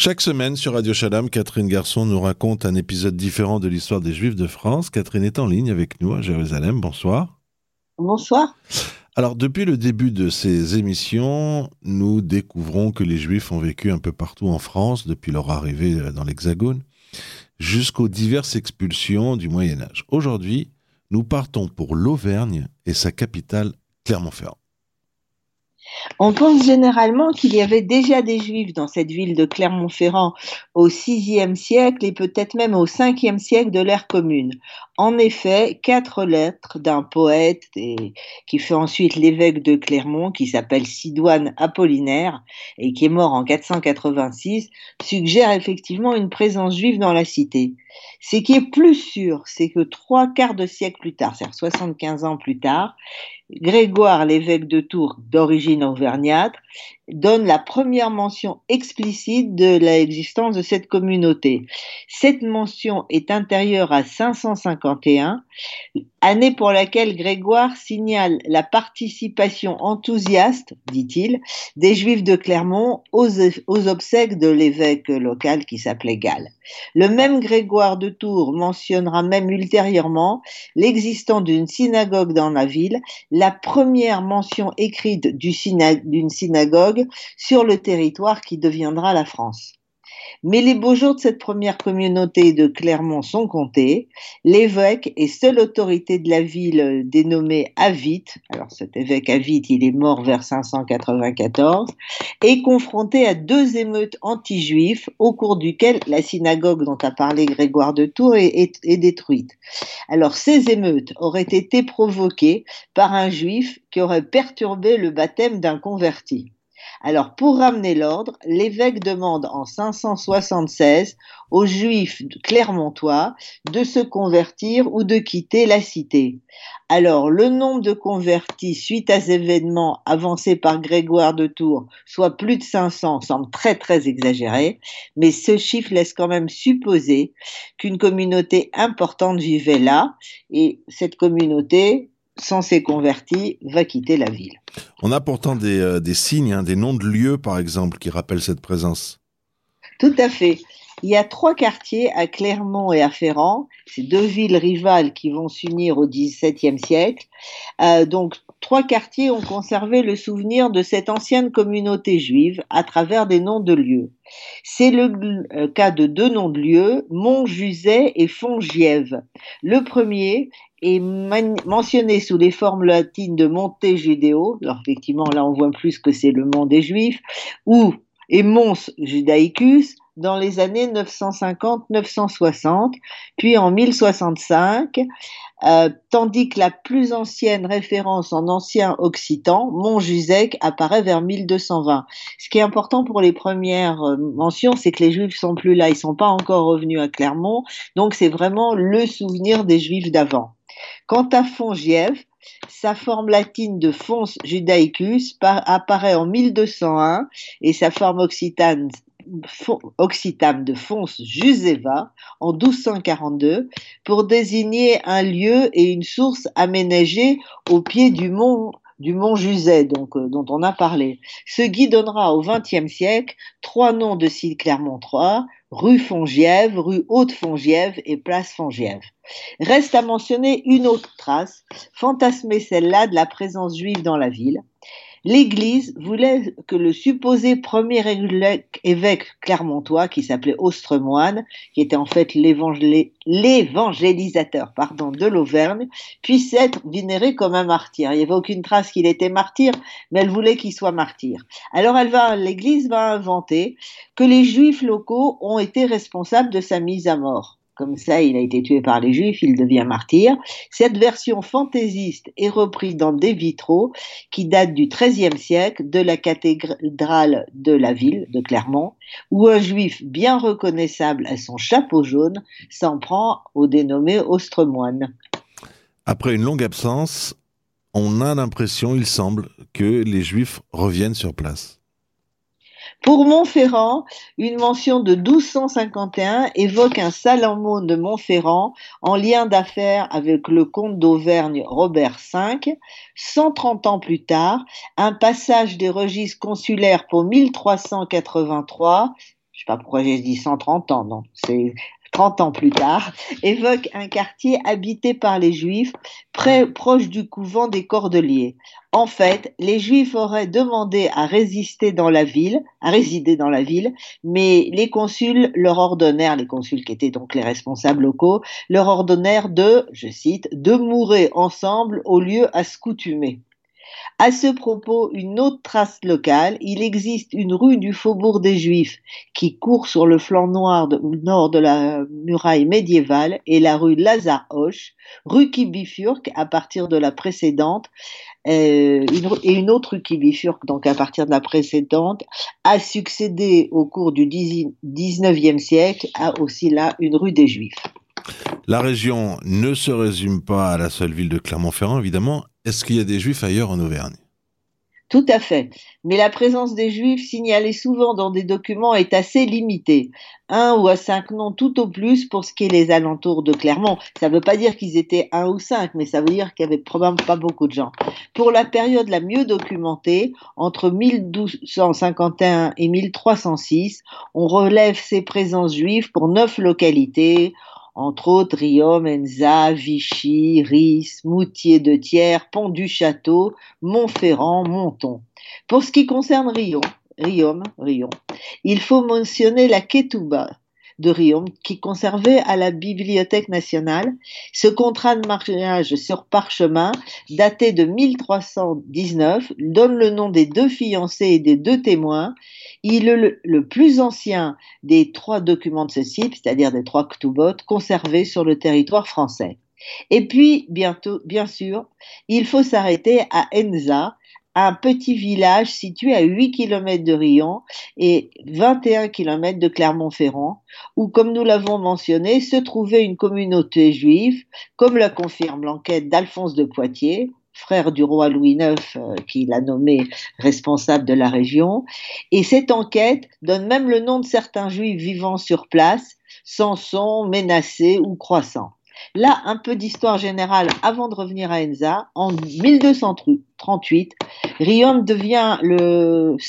Chaque semaine sur Radio Shalom, Catherine Garçon nous raconte un épisode différent de l'histoire des Juifs de France. Catherine est en ligne avec nous à Jérusalem. Bonsoir. Bonsoir. Alors, depuis le début de ces émissions, nous découvrons que les Juifs ont vécu un peu partout en France depuis leur arrivée dans l'Hexagone, jusqu'aux diverses expulsions du Moyen Âge. Aujourd'hui, nous partons pour l'Auvergne et sa capitale, Clermont-Ferrand. On pense généralement qu'il y avait déjà des Juifs dans cette ville de Clermont-Ferrand au VIe siècle et peut-être même au Ve siècle de l'ère commune. En effet, quatre lettres d'un poète qui fut ensuite l'évêque de Clermont, qui s'appelle Sidoine Apollinaire et qui est mort en 486, suggèrent effectivement une présence juive dans la cité. Ce qui est plus sûr, c'est que trois quarts de siècle plus tard, c'est-à-dire 75 ans plus tard, Grégoire, l'évêque de Tours, d'origine auvergnate, donne la première mention explicite de l'existence de cette communauté. Cette mention est intérieure à 551, année pour laquelle Grégoire signale la participation enthousiaste, dit-il, des Juifs de Clermont aux, aux obsèques de l'évêque local qui s'appelait Gall. Le même Grégoire de Tours mentionnera même ultérieurement l'existence d'une synagogue dans la ville, la première mention écrite d'une synagogue sur le territoire qui deviendra la France. Mais les beaux jours de cette première communauté de Clermont sont comptés. L'évêque et seule autorité de la ville dénommée Avit, alors cet évêque Avit, il est mort vers 594, est confronté à deux émeutes anti-juifs au cours duquel la synagogue dont a parlé Grégoire de Tours est détruite. Alors ces émeutes auraient été provoquées par un juif qui aurait perturbé le baptême d'un converti. Alors, pour ramener l'ordre, l'évêque demande en 576 aux juifs clermontois de se convertir ou de quitter la cité. Alors, le nombre de convertis suite à ces événements avancés par Grégoire de Tours, soit plus de 500, semble très très exagéré, mais ce chiffre laisse quand même supposer qu'une communauté importante vivait là, et cette communauté, censé converti, va quitter la ville. On a pourtant des, euh, signes, hein, des noms de lieux, par exemple, qui rappellent cette présence. Tout à fait. Il y a trois quartiers à Clermont et à Ferrand. C'est deux villes rivales qui vont s'unir au XVIIe siècle. Euh, donc, trois quartiers ont conservé le souvenir de cette ancienne communauté juive à travers des noms de lieux. C'est le euh, cas de deux noms de lieux, Montjuset et Fongiève. Le premier est mentionné sous les formes latines de Monte Judéo. Alors effectivement, là on voit plus que c'est le mont des Juifs, ou et Mons Judaicus dans les années 950-960, puis en 1065, euh, tandis que la plus ancienne référence en ancien occitan, Montjusec, apparaît vers 1220. Ce qui est important pour les premières euh, mentions, c'est que les Juifs sont plus là, ils sont pas encore revenus à Clermont, donc c'est vraiment le souvenir des Juifs d'avant. Quant à Fongiève, sa forme latine de Fons judaicus apparaît en 1201 et sa forme occitane occitane de Fons Juseva en 1242 pour désigner un lieu et une source aménagée au pied du mont du mont Juset, donc, euh, dont on a parlé. Ce guide donnera au XXe siècle trois noms de sites Clermont-Troyes, rue Fongiève, rue Haute-Fongiève et place Fongiève. Reste à mentionner une autre trace, fantasmée celle-là de la présence juive dans la ville. L'Église voulait que le supposé premier évêque clermontois, qui s'appelait Ostremoine, qui était en fait l'évangélisateur pardon, de l'Auvergne, puisse être vénéré comme un martyr. Il n'y avait aucune trace qu'il était martyr, mais elle voulait qu'il soit martyr. Alors elle va, l'Église va inventer que les Juifs locaux ont été responsables de sa mise à mort comme ça il a été tué par les Juifs, il devient martyr. Cette version fantaisiste est reprise dans des vitraux qui datent du XIIIe siècle de la cathédrale de la ville de Clermont, où un Juif bien reconnaissable à son chapeau jaune s'en prend au dénommé Ostremoine. Après une longue absence, on a l'impression, il semble, que les Juifs reviennent sur place. Pour Montferrand, une mention de 1251 évoque un Salomon de Montferrand en lien d'affaires avec le comte d'Auvergne Robert V. 130 ans plus tard, un passage des registres consulaires pour 1383 je sais pas pourquoi j'ai dit 130 ans, non, c'est 30 ans plus tard, évoque un quartier habité par les Juifs, près, proche du couvent des Cordeliers. En fait, les Juifs auraient demandé à résister dans la ville, à résider dans la ville, mais les consuls leur ordonnèrent, les consuls qui étaient donc les responsables locaux, leur ordonnèrent de, je cite, de mourir ensemble au lieu à se coutumer. À ce propos, une autre trace locale, il existe une rue du Faubourg des Juifs qui court sur le flanc noir de, nord de la muraille médiévale et la rue Lazare Hoche, rue qui bifurque à partir de la précédente, euh, et une autre rue qui bifurque donc à partir de la précédente, a succédé au cours du 19e siècle à aussi là une rue des Juifs. La région ne se résume pas à la seule ville de Clermont-Ferrand, évidemment. Est-ce qu'il y a des juifs ailleurs en Auvergne? Tout à fait. Mais la présence des juifs signalée souvent dans des documents est assez limitée. Un ou à cinq noms tout au plus pour ce qui est les alentours de Clermont. Ça ne veut pas dire qu'ils étaient un ou cinq, mais ça veut dire qu'il y avait probablement pas beaucoup de gens. Pour la période la mieux documentée, entre 1251 et 1306, on relève ces présences juives pour neuf localités entre autres Riom, Enza, Vichy, Ris, Moutier de Thiers, Pont du Château, Montferrand, Monton. Pour ce qui concerne Riom, Riom, Riom, il faut mentionner la Ketouba, de Riom, qui conservait à la Bibliothèque nationale ce contrat de mariage sur parchemin daté de 1319, donne le nom des deux fiancés et des deux témoins. Il est le, plus ancien des trois documents de ce type, c'est-à-dire des trois ktubot, conservés sur le territoire français. Et puis, bientôt, bien sûr, il faut s'arrêter à Enza, un petit village situé à 8 km de Rion et 21 km de Clermont-Ferrand, où, comme nous l'avons mentionné, se trouvait une communauté juive, comme la confirme l'enquête d'Alphonse de Poitiers, frère du roi Louis IX, euh, qui l'a nommé responsable de la région. Et cette enquête donne même le nom de certains juifs vivant sur place, Samson, Menacé ou Croissant. Là, un peu d'histoire générale avant de revenir à Enza. En 1238, Riom devient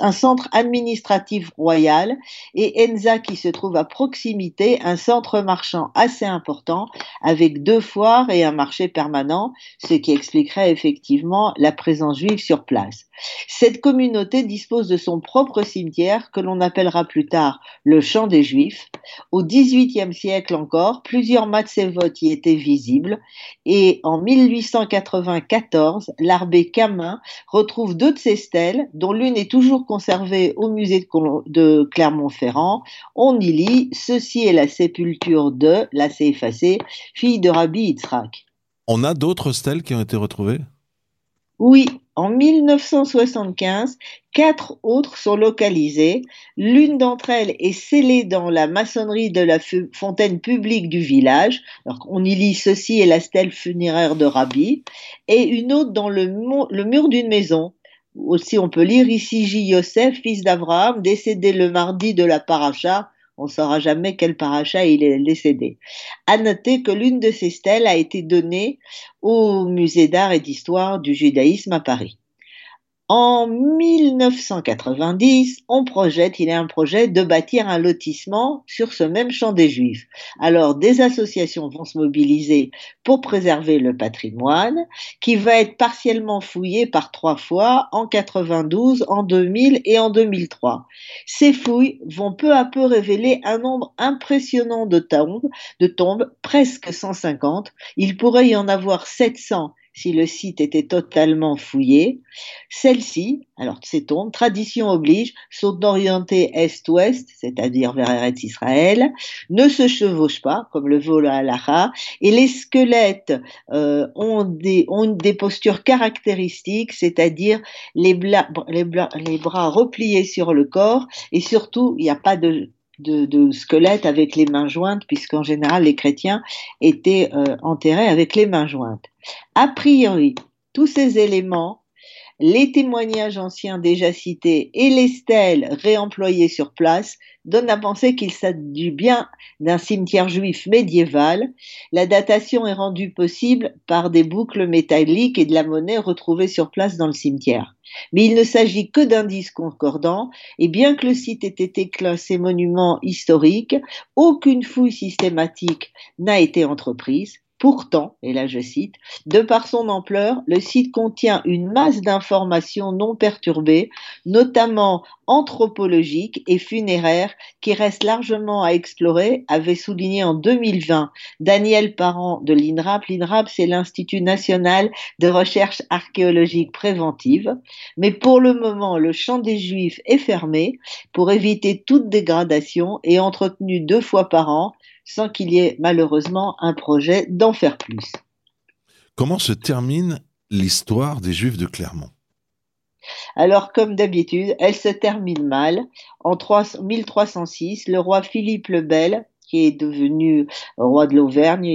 un centre administratif royal et Enza, qui se trouve à proximité, un centre marchand assez important avec deux foires et un marché permanent, ce qui expliquerait effectivement la présence juive sur place. Cette communauté dispose de son propre cimetière que l'on appellera plus tard le champ des Juifs. Au XVIIIe siècle encore, plusieurs matzevot y étaient visibles et en 1894, l'abbé Retrouve deux de ces stèles, dont l'une est toujours conservée au musée de Clermont-Ferrand. On y lit Ceci est la sépulture de, là c'est fille de Rabbi Yitzhak. On a d'autres stèles qui ont été retrouvées? Oui, en 1975, quatre autres sont localisées. L'une d'entre elles est scellée dans la maçonnerie de la fontaine publique du village. on y lit ceci est la stèle funéraire de Rabbi. Et une autre dans le, le mur d'une maison. Aussi, on peut lire ici J. Yosef, fils d'Abraham, décédé le mardi de la paracha on ne saura jamais quel paracha il est décédé. À noter que l'une de ces stèles a été donnée au musée d'art et d'histoire du judaïsme à Paris. En 1990, on projette, il y a un projet de bâtir un lotissement sur ce même champ des Juifs. Alors, des associations vont se mobiliser pour préserver le patrimoine, qui va être partiellement fouillé par trois fois en 92, en 2000 et en 2003. Ces fouilles vont peu à peu révéler un nombre impressionnant de tombes, de tombes presque 150. Il pourrait y en avoir 700 si le site était totalement fouillé. Celles-ci, alors ces tombes, tradition oblige, sont orientées est-ouest, c'est-à-dire vers Eretz Israël, ne se chevauchent pas, comme le vol à Alaha, et les squelettes euh, ont, des, ont des postures caractéristiques, c'est-à-dire les, les, les bras repliés sur le corps, et surtout, il n'y a pas de de, squelettes avec les mains jointes, puisqu'en général les chrétiens étaient euh, enterrés avec les mains jointes. A priori, tous ces éléments les témoignages anciens déjà cités et les stèles réemployées sur place donnent à penser qu'il s'agit bien d'un cimetière juif médiéval. La datation est rendue possible par des boucles métalliques et de la monnaie retrouvée sur place dans le cimetière. Mais il ne s'agit que d'indices concordants, et bien que le site ait été classé monument historique, aucune fouille systématique n'a été entreprise. Pourtant, et là je cite, de par son ampleur, le site contient une masse d'informations non perturbées, notamment anthropologiques et funéraires, qui restent largement à explorer, avait souligné en 2020 Daniel Parent de l'INRAP. L'INRAP, c'est l'Institut national de recherche archéologique préventive. Mais pour le moment, le champ des Juifs est fermé pour éviter toute dégradation et entretenu deux fois par an sans qu'il y ait malheureusement un projet d'en faire plus. Comment se termine l'histoire des Juifs de Clermont? Alors, comme d'habitude, elle se termine mal. En 1306, le roi Philippe le Bel, qui est devenu roi de l'Auvergne,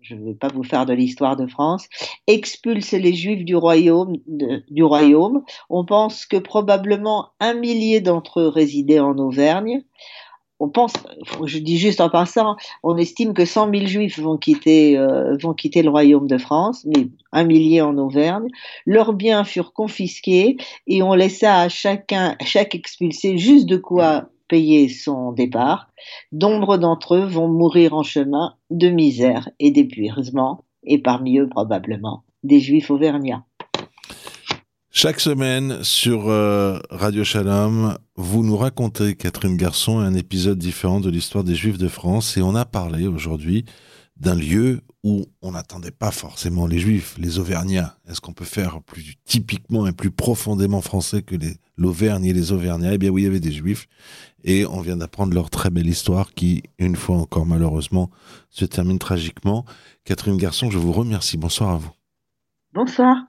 je ne vais pas vous faire de l'histoire de France, expulse les Juifs du royaume, du royaume. On pense que probablement un millier d'entre eux résidaient en Auvergne on pense, je dis juste en passant, on estime que 100 000 juifs vont quitter, euh, vont quitter le royaume de France, mais un millier en Auvergne. Leurs biens furent confisqués et on laissa à chacun, chaque expulsé juste de quoi payer son départ. Nombre d'entre eux vont mourir en chemin de misère et d'épuisement, et parmi eux probablement des juifs auvergnats. Chaque semaine sur euh, Radio Shalom, vous nous racontez, Catherine Garçon, un épisode différent de l'histoire des Juifs de France et on a parlé aujourd'hui d'un lieu où on n'attendait pas forcément les Juifs, les Auvergnats. Est-ce qu'on peut faire plus typiquement et plus profondément français que l'Auvergne et les Auvergnats? Eh bien oui, il y avait des Juifs et on vient d'apprendre leur très belle histoire qui, une fois encore malheureusement, se termine tragiquement. Catherine Garçon, je vous remercie. Bonsoir à vous. Bonsoir.